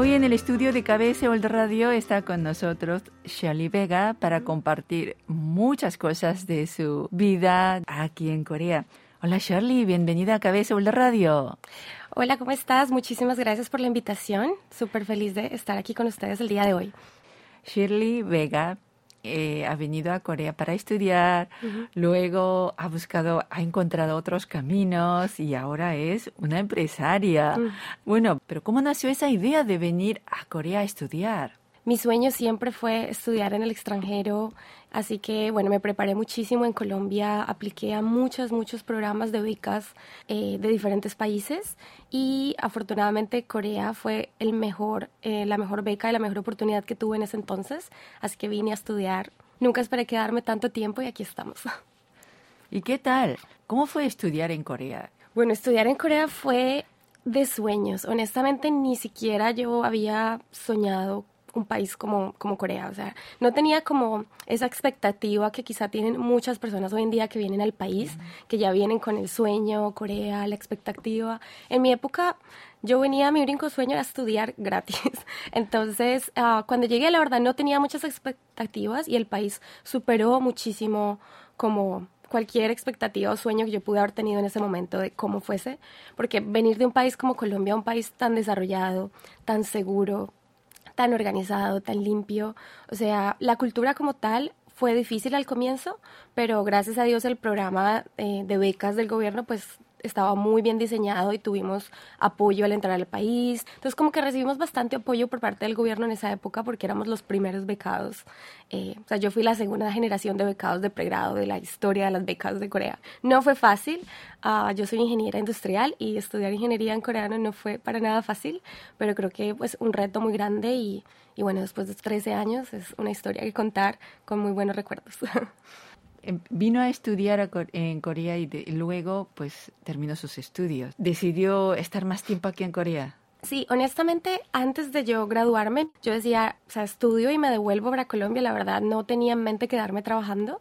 Hoy en el estudio de KBS Old Radio está con nosotros Shirley Vega para compartir muchas cosas de su vida aquí en Corea. Hola Shirley, bienvenida a KBS Old Radio. Hola, ¿cómo estás? Muchísimas gracias por la invitación. Súper feliz de estar aquí con ustedes el día de hoy. Shirley Vega eh, ha venido a Corea para estudiar, luego ha buscado, ha encontrado otros caminos y ahora es una empresaria. Mm. Bueno, pero ¿cómo nació esa idea de venir a Corea a estudiar? Mi sueño siempre fue estudiar en el extranjero, así que bueno, me preparé muchísimo en Colombia, apliqué a muchos, muchos programas de becas eh, de diferentes países y afortunadamente Corea fue el mejor, eh, la mejor beca y la mejor oportunidad que tuve en ese entonces, así que vine a estudiar. Nunca esperé quedarme tanto tiempo y aquí estamos. ¿Y qué tal? ¿Cómo fue estudiar en Corea? Bueno, estudiar en Corea fue de sueños. Honestamente, ni siquiera yo había soñado un país como, como Corea. O sea, no tenía como esa expectativa que quizá tienen muchas personas hoy en día que vienen al país, que ya vienen con el sueño, Corea, la expectativa. En mi época, yo venía, mi único sueño era estudiar gratis. Entonces, ah, cuando llegué, la verdad, no tenía muchas expectativas y el país superó muchísimo como cualquier expectativa o sueño que yo pude haber tenido en ese momento de cómo fuese, porque venir de un país como Colombia, un país tan desarrollado, tan seguro, tan organizado, tan limpio. O sea, la cultura como tal fue difícil al comienzo, pero gracias a Dios el programa eh, de becas del gobierno pues estaba muy bien diseñado y tuvimos apoyo al entrar al país. Entonces como que recibimos bastante apoyo por parte del gobierno en esa época porque éramos los primeros becados. Eh, o sea, yo fui la segunda generación de becados de pregrado de la historia de las becas de Corea. No fue fácil. Ah, yo soy ingeniera industrial y estudiar ingeniería en coreano no fue para nada fácil, pero creo que pues un reto muy grande y, y bueno, después de 13 años es una historia que contar con muy buenos recuerdos. Em, vino a estudiar en Corea y, luego pues terminó sus estudios. ¿Decidió estar más tiempo aquí en Corea? Sí, honestamente, antes de yo graduarme, yo decía, o sea, estudio y me devuelvo para Colombia. La verdad, no tenía en mente quedarme trabajando,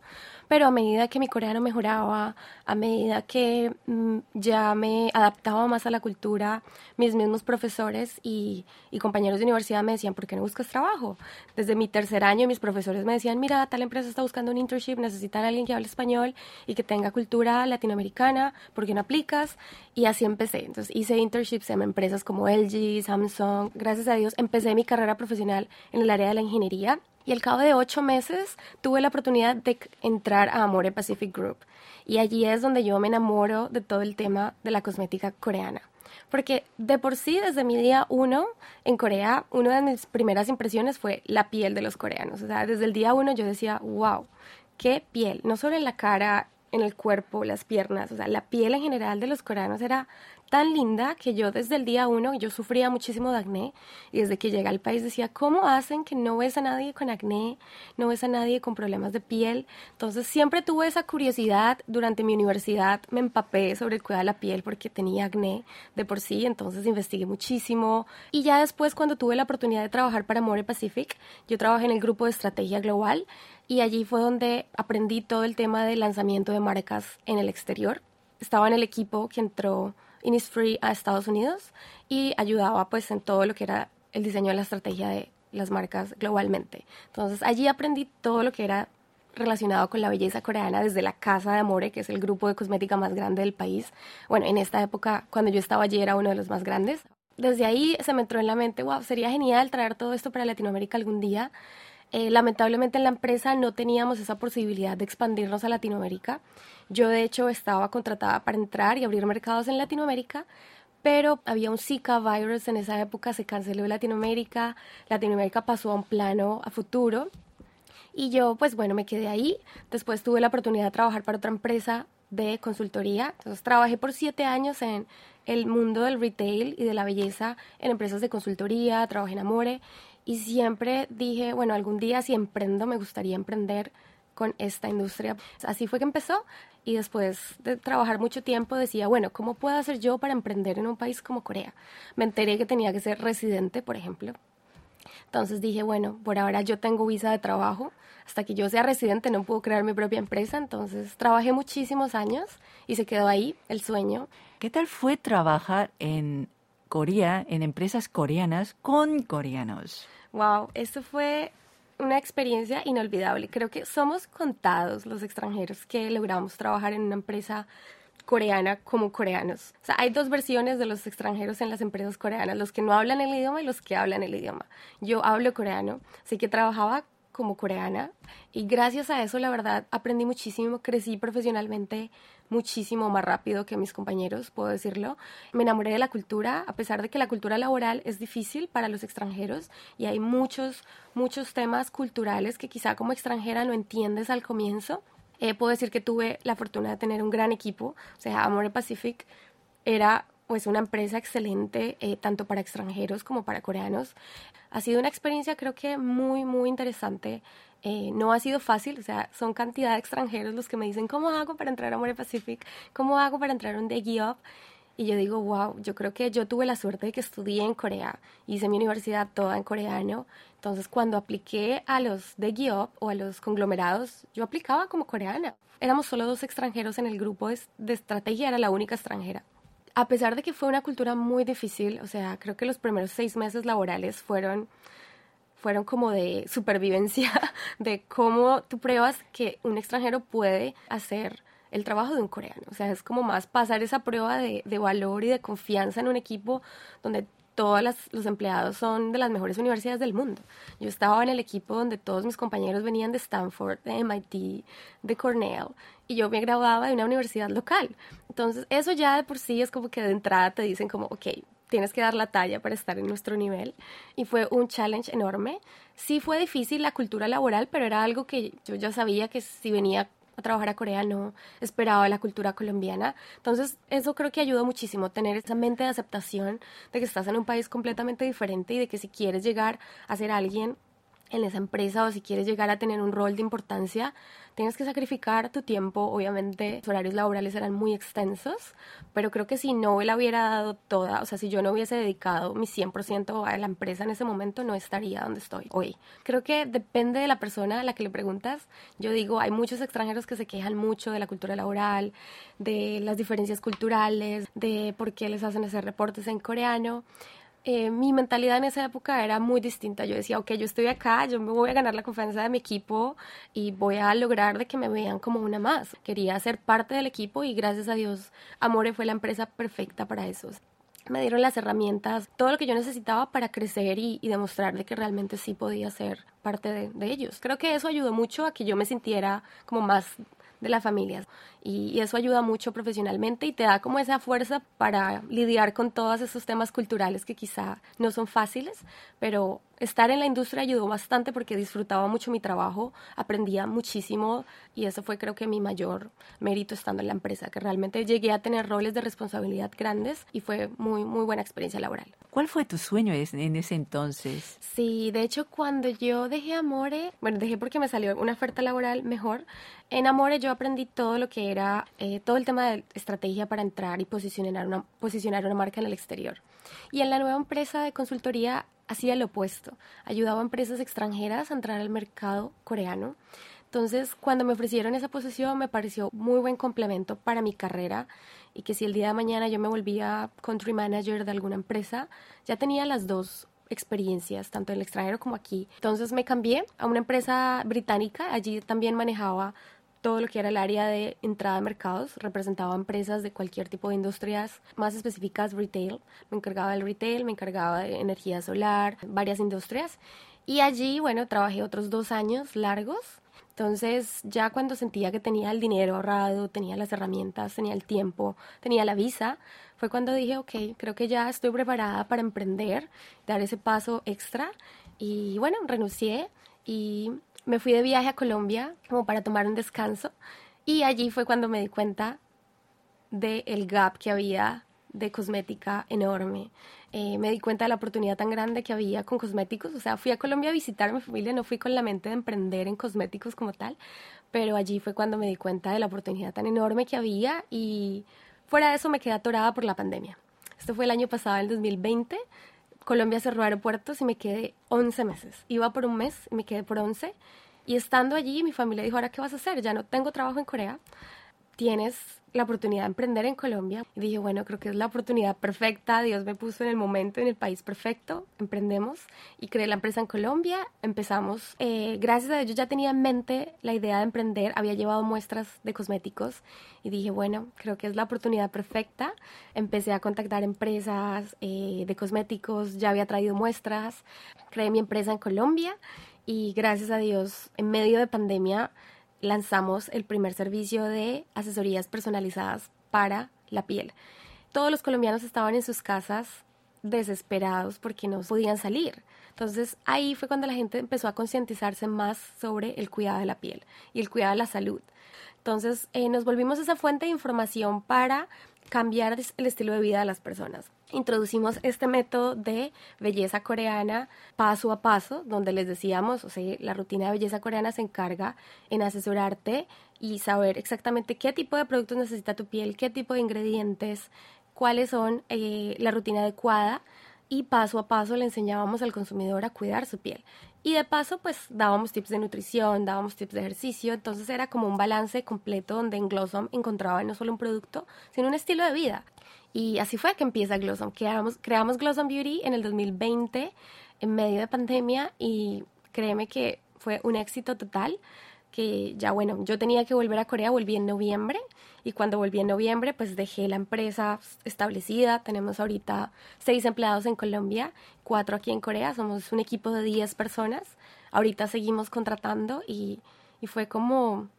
pero a medida que mi coreano mejoraba, a medida que mm, ya me adaptaba más a la cultura, mis mismos profesores y, y, compañeros de universidad me decían, ¿por qué no buscas trabajo? Desde mi tercer año mis profesores me decían, mira, tal empresa está buscando un internship, necesitan a alguien que hable español y que tenga cultura latinoamericana, ¿por qué no aplicas? Y así empecé. Entonces hice internships en empresas como LG, Samsung. Gracias a Dios empecé mi carrera profesional en el área de la ingeniería y al cabo de ocho meses tuve la oportunidad de entrar a Amore Pacific Group. Y allí es donde yo me enamoro de todo el tema de la cosmética coreana. Porque de por sí, desde mi día uno en Corea, una de mis primeras impresiones fue la piel de los coreanos. O sea, desde el día uno yo decía, wow, qué piel. No solo en la cara, en el cuerpo, las piernas. O sea, la piel en general de los coreanos era tan linda que yo desde el día uno, yo sufría muchísimo de acné y desde que llegué al país decía, ¿cómo hacen que no ves a nadie con acné, no ves a nadie con problemas de piel? Entonces siempre tuve esa curiosidad, durante mi universidad me empapé sobre el cuidado de la piel porque tenía acné de por sí, entonces investigué muchísimo y ya después cuando tuve la oportunidad de trabajar para More Pacific, yo trabajé en el grupo de estrategia global y allí fue donde aprendí todo el tema del lanzamiento de marcas en el exterior. Estaba en el equipo que entró Innisfree a Estados Unidos y ayudaba pues en todo lo que era el diseño de la estrategia de las marcas globalmente. Entonces allí aprendí todo lo que era relacionado con la belleza coreana desde la Casa de Amore, que es el grupo de cosmética más grande del país. Bueno, en esta época, cuando yo estaba allí, era uno de los más grandes. Desde ahí se me entró en la mente, wow, sería genial traer todo esto para Latinoamérica algún día. Eh, lamentablemente en la empresa no teníamos esa posibilidad de expandirnos a Latinoamérica. Yo de hecho estaba contratada para entrar y abrir mercados en Latinoamérica, pero había un Zika virus en esa época, se canceló Latinoamérica, Latinoamérica pasó a un plano a futuro y yo pues bueno me quedé ahí. Después tuve la oportunidad de trabajar para otra empresa de consultoría. Entonces trabajé por siete años en el mundo del retail y de la belleza en empresas de consultoría, trabajé en Amore y siempre dije, bueno, algún día si emprendo me gustaría emprender con esta industria. Así fue que empezó y después de trabajar mucho tiempo decía, bueno, ¿cómo puedo hacer yo para emprender en un país como Corea? Me enteré que tenía que ser residente, por ejemplo. Entonces dije, bueno, por ahora yo tengo visa de trabajo, hasta que yo sea residente no puedo crear mi propia empresa, entonces trabajé muchísimos años y se quedó ahí el sueño. ¿Qué tal fue trabajar en Corea en empresas coreanas con coreanos. Wow, esto fue una experiencia inolvidable. Creo que somos contados los extranjeros que logramos trabajar en una empresa coreana como coreanos. O sea, hay dos versiones de los extranjeros en las empresas coreanas, los que no hablan el idioma y los que hablan el idioma. Yo hablo coreano, así que trabajaba como coreana y gracias a eso la verdad aprendí muchísimo, crecí profesionalmente muchísimo más rápido que mis compañeros, puedo decirlo. Me enamoré de la cultura, a pesar de que la cultura laboral es difícil para los extranjeros y hay muchos, muchos temas culturales que quizá como extranjera no entiendes al comienzo. Eh, puedo decir que tuve la fortuna de tener un gran equipo, o sea, Amore Pacific era pues una empresa excelente eh, tanto para extranjeros como para coreanos. Ha sido una experiencia creo que muy, muy interesante. Eh, no ha sido fácil, o sea, son cantidad de extranjeros los que me dicen, ¿cómo hago para entrar a More Pacific? ¿Cómo hago para entrar a un The Up? Y yo digo, wow, yo creo que yo tuve la suerte de que estudié en Corea, hice mi universidad toda en coreano, entonces cuando apliqué a los The Up o a los conglomerados, yo aplicaba como coreana. Éramos solo dos extranjeros en el grupo de estrategia, era la única extranjera a pesar de que fue una cultura muy difícil, o sea, creo que los primeros seis meses laborales fueron, fueron como de supervivencia, de cómo tú pruebas que un extranjero puede hacer el trabajo de un coreano. O sea, es como más pasar esa prueba de, de valor y de confianza en un equipo donde todos los empleados son de las mejores universidades del mundo. Yo estaba en el equipo donde todos mis compañeros venían de Stanford, de MIT, de Cornell, y yo me graduaba de una universidad local. Entonces, eso ya de por sí es como que de entrada te dicen como, ok, tienes que dar la talla para estar en nuestro nivel. Y fue un challenge enorme. Sí fue difícil la cultura laboral, pero era algo que yo ya sabía que si venía a trabajar a Corea, no esperaba la cultura colombiana. Entonces, eso creo que ayuda muchísimo, tener esa mente de aceptación de que estás en un país completamente diferente y de que si quieres llegar a ser alguien en esa empresa o si quieres llegar a tener un rol de importancia, tienes que sacrificar tu tiempo. Obviamente, los horarios laborales eran muy extensos, pero creo que si no la hubiera dado toda, o sea, si yo no hubiese dedicado mi 100% a la empresa en ese momento, no estaría donde estoy hoy. Creo que depende de la persona a la que le preguntas. Yo digo, hay muchos extranjeros que se quejan mucho de la cultura laboral, de las diferencias culturales, de por qué les hacen hacer reportes en coreano. Eh, mi mentalidad en esa época era muy distinta. Yo decía, ok, yo estoy acá, yo me voy a ganar la confianza de mi equipo y voy a lograr de que me vean como una más. Quería ser parte del equipo y gracias a Dios, Amore fue la empresa perfecta para eso. Me dieron las herramientas, todo lo que yo necesitaba para crecer y, demostrar de que realmente sí podía ser parte de, de ellos. Creo que eso ayudó mucho a que yo me sintiera como más de las familias. Y, eso ayuda mucho profesionalmente y te da como esa fuerza para lidiar con todos esos temas culturales que quizá no son fáciles, pero estar en la industria ayudó bastante porque disfrutaba mucho mi trabajo, aprendía muchísimo y eso fue creo que mi mayor mérito estando en la empresa, que realmente llegué a tener roles de responsabilidad grandes y fue muy, muy buena experiencia laboral. ¿Cuál fue tu sueño en ese entonces? Sí, de hecho cuando yo dejé Amore, bueno, dejé porque me salió una oferta laboral mejor, en Amore yo aprendí todo lo que era eh, todo el tema de estrategia para entrar y posicionar una, posicionar una marca en el exterior. Y en la nueva empresa de consultoría hacía lo opuesto, ayudaba a empresas extranjeras a entrar al mercado coreano. Entonces, cuando me ofrecieron esa posición, me pareció muy buen complemento para mi carrera y que si el día de mañana yo me volvía country manager de alguna empresa, ya tenía las dos experiencias, tanto en el extranjero como aquí. Entonces me cambié a una empresa británica, allí también manejaba todo lo que era el área de entrada de mercados, representaba empresas de cualquier tipo de industrias, más específicas retail. Me encargaba del retail, me encargaba de energía solar, varias industrias. Y allí, bueno, trabajé otros dos años largos. Entonces, ya cuando sentía que tenía el dinero ahorrado, tenía las herramientas, tenía el tiempo, tenía la visa, fue cuando dije, ok, creo que ya estoy preparada para emprender, dar ese paso extra. Y bueno, renuncié y me fui de viaje a Colombia como para tomar un descanso y allí fue cuando me di cuenta del el gap que había de cosmética enorme. Eh, me di cuenta de la oportunidad tan grande que había con cosméticos. O sea, fui a Colombia a visitar a mi familia, no fui con la mente de emprender en cosméticos como tal, pero allí fue cuando me di cuenta de la oportunidad tan enorme que había y fuera de eso me quedé atorada por la pandemia. Esto fue el año pasado, el 2020. Colombia cerró aeropuertos y me quedé 11 meses. Iba por un mes y me quedé por 11. Y estando allí, mi familia dijo, ¿ahora qué vas a hacer? Ya no tengo trabajo en Corea. Tienes la oportunidad de emprender en Colombia. Y dije, bueno, creo que es la oportunidad perfecta. Dios me puso en el momento, en el país perfecto. Emprendemos y creé la empresa en Colombia. Empezamos. Eh, gracias a ello ya tenía en mente la idea de emprender. Había llevado muestras de cosméticos y dije, bueno, creo que es la oportunidad perfecta. Empecé a contactar empresas eh, de cosméticos. Ya había traído muestras. Creé mi empresa en Colombia y gracias a Dios, en medio de pandemia, lanzamos el primer servicio de asesorías personalizadas para la piel. Todos los colombianos estaban en sus casas desesperados porque no podían salir. Entonces ahí fue cuando la gente empezó a concientizarse más sobre el cuidado de la piel y el cuidado de la salud. Entonces eh, nos volvimos esa fuente de información para cambiar el estilo de vida de las personas. Introducimos este método de belleza coreana paso a paso, donde les decíamos, o sea, la rutina de belleza coreana se encarga en asesorarte y saber exactamente qué tipo de productos necesita tu piel, qué tipo de ingredientes, cuáles son eh, la rutina adecuada y paso a paso le enseñábamos al consumidor a cuidar su piel. Y de paso, pues dábamos tips de nutrición, dábamos tips de ejercicio, entonces era como un balance completo donde en Glossom encontraba no solo un producto, sino un estilo de vida. Y así fue que empieza Glossom. Creamos, creamos Glossom Beauty en el 2020, en medio de pandemia, y créeme que fue un éxito total que ya bueno, yo tenía que volver a Corea, volví en noviembre y cuando volví en noviembre pues dejé la empresa establecida, tenemos ahorita seis empleados en Colombia, cuatro aquí en Corea, somos un equipo de diez personas, ahorita seguimos contratando y, y fue como,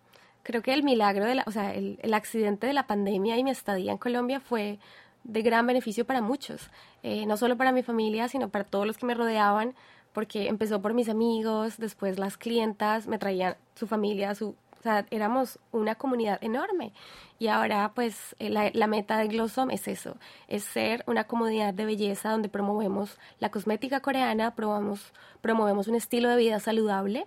creo que el milagro, de la, o sea, el, el, accidente de la pandemia y mi estadía en Colombia fue de gran beneficio para muchos, eh, no solo para mi familia, sino para todos los que me rodeaban, porque empezó por mis amigos, después las clientas me traían su familia, su, o sea, éramos una comunidad enorme. Y ahora, pues, eh, la, la, meta de Glossom es eso, es ser una comunidad de belleza donde promovemos la cosmética coreana, probamos, promovemos un estilo de vida saludable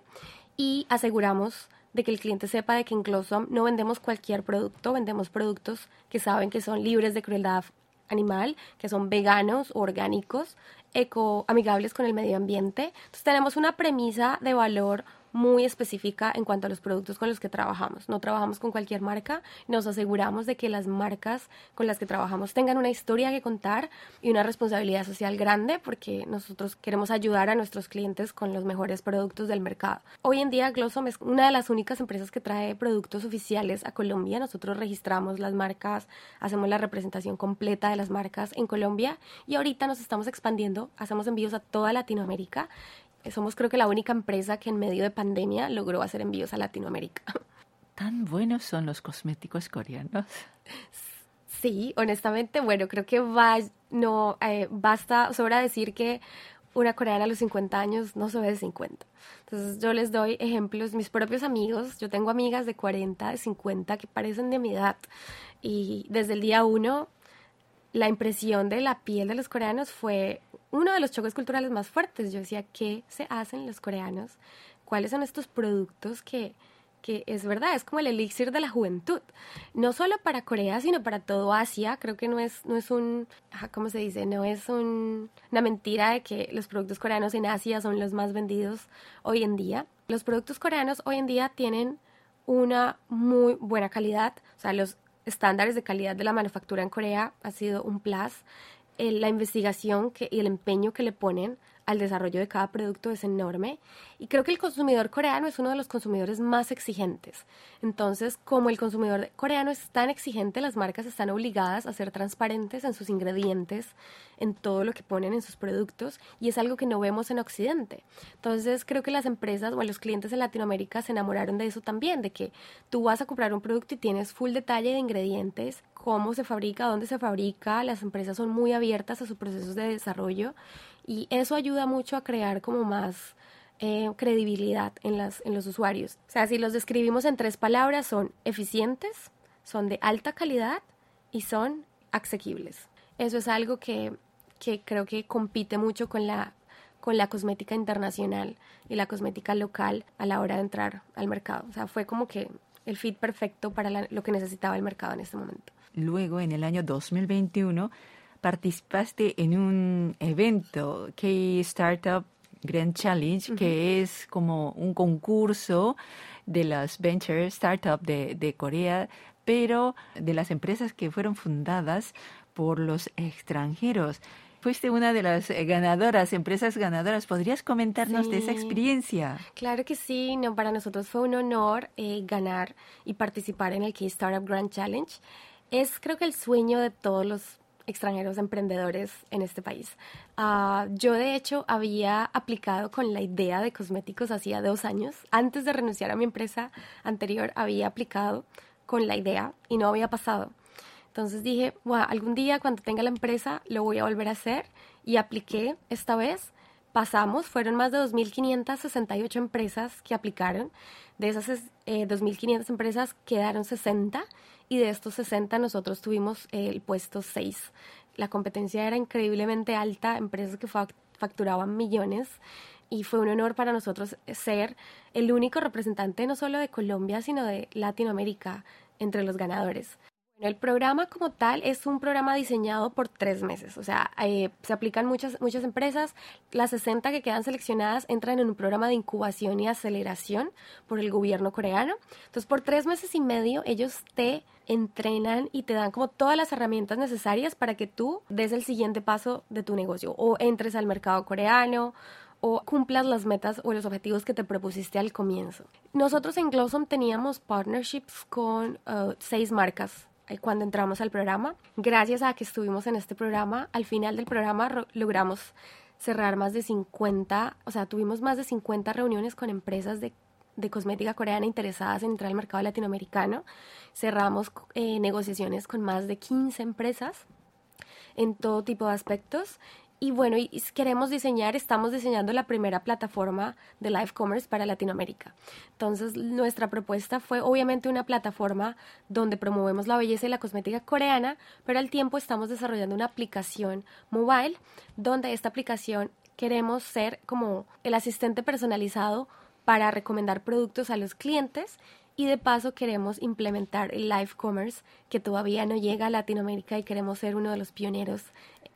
y aseguramos de que el cliente sepa de que en Glossom no vendemos cualquier producto, vendemos productos que saben que son libres de crueldad animal, que son veganos, orgánicos, eco amigables con el medio ambiente. Entonces tenemos una premisa de valor muy específica en cuanto a los productos con los que trabajamos. No trabajamos con cualquier marca, nos aseguramos de que las marcas con las que trabajamos tengan una historia que contar y una responsabilidad social grande porque nosotros queremos ayudar a nuestros clientes con los mejores productos del mercado. Hoy en día Glossom es una de las únicas empresas que trae productos oficiales a Colombia. Nosotros registramos las marcas, hacemos la representación completa de las marcas en Colombia y ahorita nos estamos expandiendo, hacemos envíos a toda Latinoamérica somos creo que la única empresa que en medio de pandemia logró hacer envíos a Latinoamérica. ¿Tan buenos son los cosméticos coreanos? Sí, honestamente, bueno, creo que va, no, eh, basta, sobra decir que una coreana a los 50 años no se ve de 50. Entonces yo les doy ejemplos, mis propios amigos, yo tengo amigas de 40, de 50 que parecen de mi edad y desde el día uno la impresión de la piel de los coreanos fue uno de los choques culturales más fuertes. Yo decía, ¿qué se hacen los coreanos? ¿Cuáles son estos productos que, que es verdad, es como el elixir de la juventud? No solo para Corea, sino para todo Asia. Creo que no es, no es un, ¿cómo se dice? No es un, una mentira de que los productos coreanos en Asia son los más vendidos hoy en día. Los productos coreanos hoy en día tienen una muy buena calidad. O sea, los estándares de calidad de la manufactura en Corea ha sido un plus. Eh, la investigación que, y el empeño que le ponen al desarrollo de cada producto es enorme y creo que el consumidor coreano es uno de los consumidores más exigentes. Entonces, como el consumidor coreano es tan exigente, las marcas están obligadas a ser transparentes en sus ingredientes, en todo lo que ponen en sus productos y es algo que no vemos en Occidente. Entonces, creo que las empresas o los clientes en Latinoamérica se enamoraron de eso también, de que tú vas a comprar un producto y tienes full detalle de ingredientes, cómo se fabrica, dónde se fabrica, las empresas son muy abiertas a sus procesos de desarrollo y eso ayuda mucho a crear como más eh, credibilidad en, las, en los usuarios. O sea, si los describimos en tres palabras, son eficientes, son de alta calidad y son asequibles. Eso es algo que, que creo que compite mucho con la, con la cosmética internacional y la cosmética local a la hora de entrar al mercado. O sea, fue como que el fit perfecto para lo que necesitaba el mercado en este momento. Luego, en el año 2021, participaste en un evento, K-Startup Grand Challenge, que es como un concurso de las venture startups de, de Corea pero de las empresas que fueron fundadas por los extranjeros. Fuiste una de las ganadoras, empresas ganadoras. ¿Podrías comentarnos de esa experiencia? Claro que sí. No, para nosotros fue un honor eh, ganar y participar en el Key Startup Grand Challenge. Es creo que el sueño de todos los extranjeros emprendedores en este país. Ah, yo de hecho había aplicado con la idea de cosméticos hacía dos años. Antes de renunciar a mi empresa anterior había aplicado con la idea y no había pasado. Entonces dije, bueno, algún día cuando tenga la empresa lo voy a volver a hacer y apliqué esta vez. Pasamos, fueron más de 2.568 empresas que aplicaron. De esas eh, 2.500 empresas quedaron 60 y de estos 60 nosotros tuvimos el puesto 6. La competencia era increíblemente alta, empresas que facturaban millones y fue un honor para nosotros ser el único representante no solo de Colombia, sino de Latinoamérica entre los ganadores. El programa como tal es un programa diseñado por tres meses, o sea, eh, se aplican muchas, muchas empresas, las 60 que quedan seleccionadas entran en un programa de incubación y aceleración por el gobierno coreano. Entonces, por tres meses y medio ellos te entrenan y te dan como todas las herramientas necesarias para que tú des el siguiente paso de tu negocio o entres al mercado coreano o cumplas las metas o los objetivos que te propusiste al comienzo. Nosotros en Glossom teníamos partnerships con uh, seis marcas cuando entramos al programa. Gracias a que estuvimos en este programa, al final del programa logramos cerrar más de 50, o sea, tuvimos más de 50 reuniones con empresas de, de cosmética coreana interesadas en entrar al mercado latinoamericano. Cerramos eh, negociaciones con más de 15 empresas en todo tipo de aspectos y bueno, y queremos diseñar, estamos diseñando la primera plataforma de live commerce para Latinoamérica. Entonces, nuestra propuesta fue obviamente una plataforma donde promovemos la belleza y la cosmética coreana, pero al tiempo estamos desarrollando una aplicación mobile donde esta aplicación queremos ser como el asistente personalizado para recomendar productos a los clientes y de paso queremos implementar el live commerce que todavía no llega a Latinoamérica y queremos ser uno de los pioneros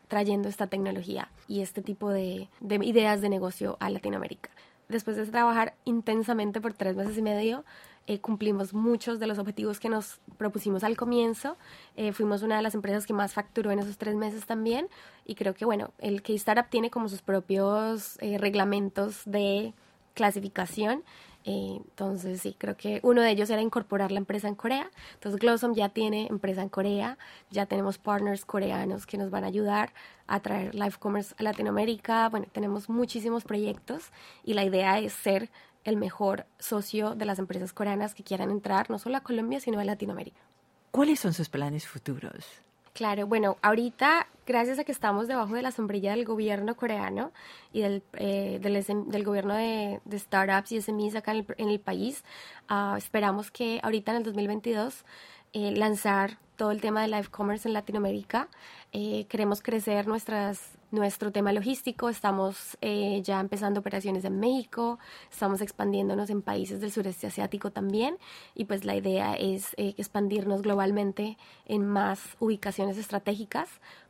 trayendo esta tecnología y este tipo de, ideas de negocio a Latinoamérica. Después de trabajar intensamente por tres meses y medio, eh, cumplimos muchos de los objetivos que nos propusimos al comienzo. Eh, fuimos una de las empresas que más facturó en esos tres meses también. Y creo que, bueno, el K-Startup tiene como sus propios eh, reglamentos de clasificación entonces, sí, creo que uno de ellos era incorporar la empresa en Corea. Entonces, Glossom ya tiene empresa en Corea, ya tenemos partners coreanos que nos van a ayudar a traer Live Commerce a Latinoamérica. Bueno, tenemos muchísimos proyectos y la idea es ser el mejor socio de las empresas coreanas que quieran entrar no solo a Colombia, sino a Latinoamérica. ¿Cuáles son sus planes futuros? Claro, bueno, ahorita, gracias a que estamos debajo de la sombrilla del gobierno coreano y del, eh, del, gobierno de, startups y SMEs acá en el, país, ah, esperamos que ahorita en el 2022 eh, lanzar todo el tema de live commerce en Latinoamérica. Eh, queremos crecer nuestras nuestro tema logístico. Estamos eh, ya empezando operaciones en México, estamos expandiéndonos en países del sureste asiático también y pues la idea es eh, expandirnos globalmente en más ubicaciones estratégicas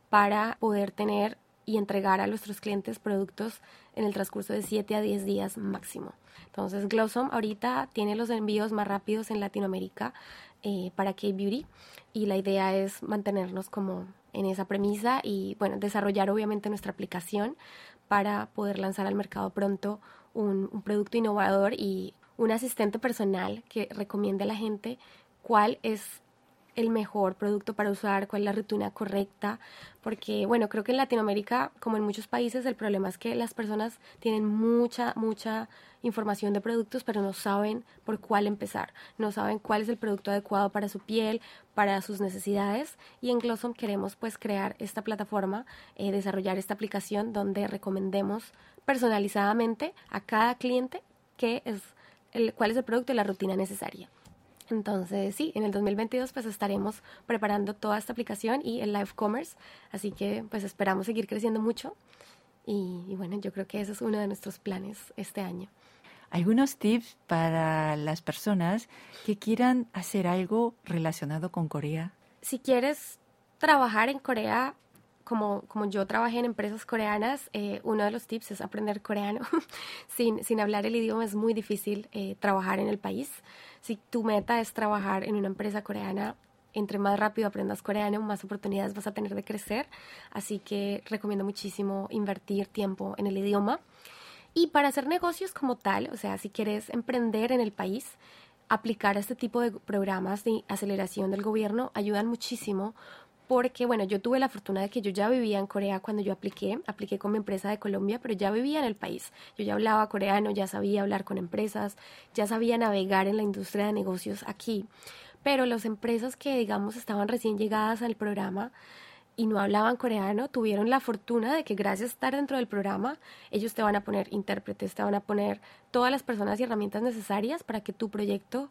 para poder tener y entregar a nuestros clientes productos en el transcurso de 7 a 10 días máximo. Entonces, Glossom ahorita tiene los envíos más rápidos en Latinoamérica eh, para K-Beauty y la idea es mantenernos como en esa premisa y bueno, desarrollar obviamente nuestra aplicación para poder lanzar al mercado pronto un, un producto innovador y un asistente personal que recomiende a la gente cuál es el mejor producto para usar, cuál es la rutina correcta, porque bueno, creo que en Latinoamérica, como en muchos países, el problema es que las personas tienen mucha, mucha información de productos, pero no saben por cuál empezar, no saben cuál es el producto adecuado para su piel, para sus necesidades, y en Glossom queremos pues crear esta plataforma, eh, desarrollar esta aplicación donde recomendemos personalizadamente a cada cliente qué es el, cuál es el producto y la rutina necesaria. Entonces, sí, en el 2022 pues estaremos preparando toda esta aplicación y el live commerce, así que pues esperamos seguir creciendo mucho y, y bueno, yo creo que ese es uno de nuestros planes este año. Algunos tips para las personas que quieran hacer algo relacionado con Corea. Si quieres trabajar en Corea, como, como yo trabajé en empresas coreanas, eh, uno de los tips es aprender coreano. sin, sin hablar el idioma es muy difícil eh, trabajar en el país. Si tu meta es trabajar en una empresa coreana, entre más rápido aprendas coreano, más oportunidades vas a tener de crecer. Así que recomiendo muchísimo invertir tiempo en el idioma. Y para hacer negocios como tal, o sea, si quieres emprender en el país, aplicar este tipo de programas de aceleración del gobierno ayudan muchísimo porque, bueno, yo tuve la fortuna de que yo ya vivía en Corea cuando yo apliqué, apliqué con mi empresa de Colombia, pero ya vivía en el país. Yo ya hablaba coreano, ya sabía hablar con empresas, ya sabía navegar en la industria de negocios aquí. Pero las empresas que, digamos, estaban recién llegadas al programa, y no hablaban coreano, tuvieron la fortuna de que gracias a estar dentro del programa, ellos te van a poner intérpretes, te van a poner todas las personas y herramientas necesarias para que tu proyecto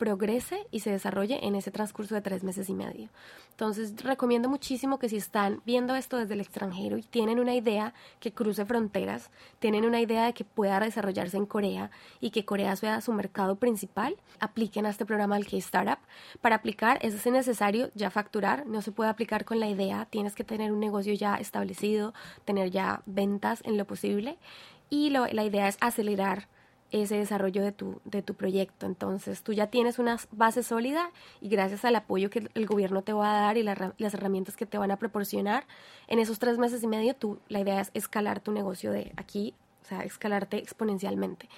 progrese y se desarrolle en ese transcurso de tres meses y medio. Entonces, recomiendo muchísimo que si están viendo esto desde el extranjero y tienen una idea que cruce fronteras, tienen una idea de que pueda desarrollarse en Corea y que Corea sea su mercado principal, apliquen a este programa del K-Startup. Para aplicar es necesario ya facturar, no se puede aplicar con la idea, tienes que tener un negocio ya establecido, tener ya ventas en lo posible y la idea es acelerar ese desarrollo de tu, de tu proyecto. Entonces, tú ya tienes una base sólida y gracias al apoyo que el gobierno te va a dar y las herramientas que te van a proporcionar, en esos tres meses y medio, tú, la idea es escalar tu negocio de aquí, o sea, escalarte exponencialmente.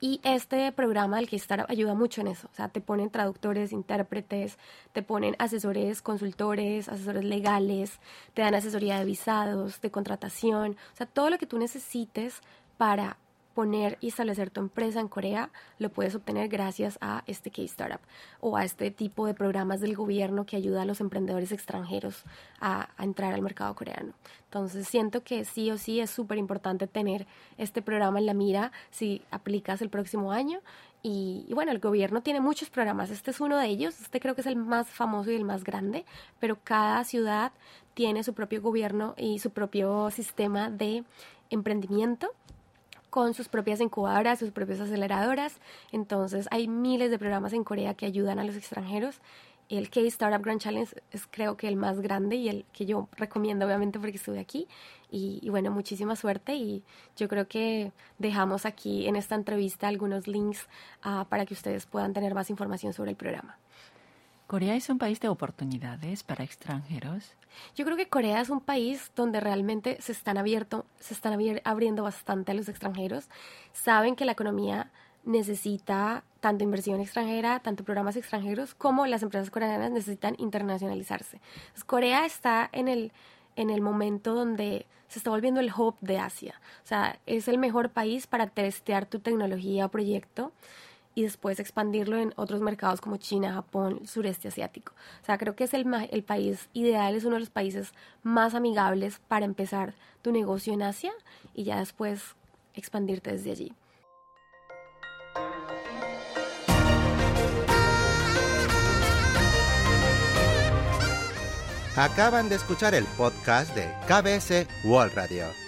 Y este programa del Kickstarter ayuda mucho en eso. O sea, te ponen traductores, intérpretes, te ponen asesores, consultores, asesores legales, te dan asesoría de visados, de contratación. O sea, todo lo que tú necesites para poner y establecer tu empresa en Corea lo puedes obtener gracias a este K-Startup o a este tipo de programas del gobierno que ayuda a los emprendedores extranjeros a, entrar al mercado coreano. Entonces siento que sí o sí es súper importante tener este programa en la mira si aplicas el próximo año. Y, y, bueno, el gobierno tiene muchos programas. Este es uno de ellos. Este creo que es el más famoso y el más grande. Pero cada ciudad tiene su propio gobierno y su propio sistema de emprendimiento con sus propias incubadoras, sus propias aceleradoras. Entonces hay miles de programas en Corea que ayudan a los extranjeros. El K-Startup Grand Challenge es creo que el más grande y el que yo recomiendo obviamente porque estuve aquí. Y, bueno, muchísima suerte y yo creo que dejamos aquí en esta entrevista algunos links ah, para que ustedes puedan tener más información sobre el programa. ¿Corea es un país de oportunidades para extranjeros? Yo creo que Corea es un país donde realmente se están, abierto, se están abriendo bastante a los extranjeros. Saben que la economía necesita tanto inversión extranjera, tanto programas extranjeros, como las empresas coreanas necesitan internacionalizarse. Corea está en el, en el momento donde se está volviendo el hub de Asia. O sea, es el mejor país para testear tu tecnología o proyecto y después expandirlo en otros mercados como China, Japón, sureste asiático. O sea, creo que es el, país ideal, es uno de los países más amigables para empezar tu negocio en Asia y ya después expandirte desde allí. Acaban de escuchar el podcast de KBS World Radio.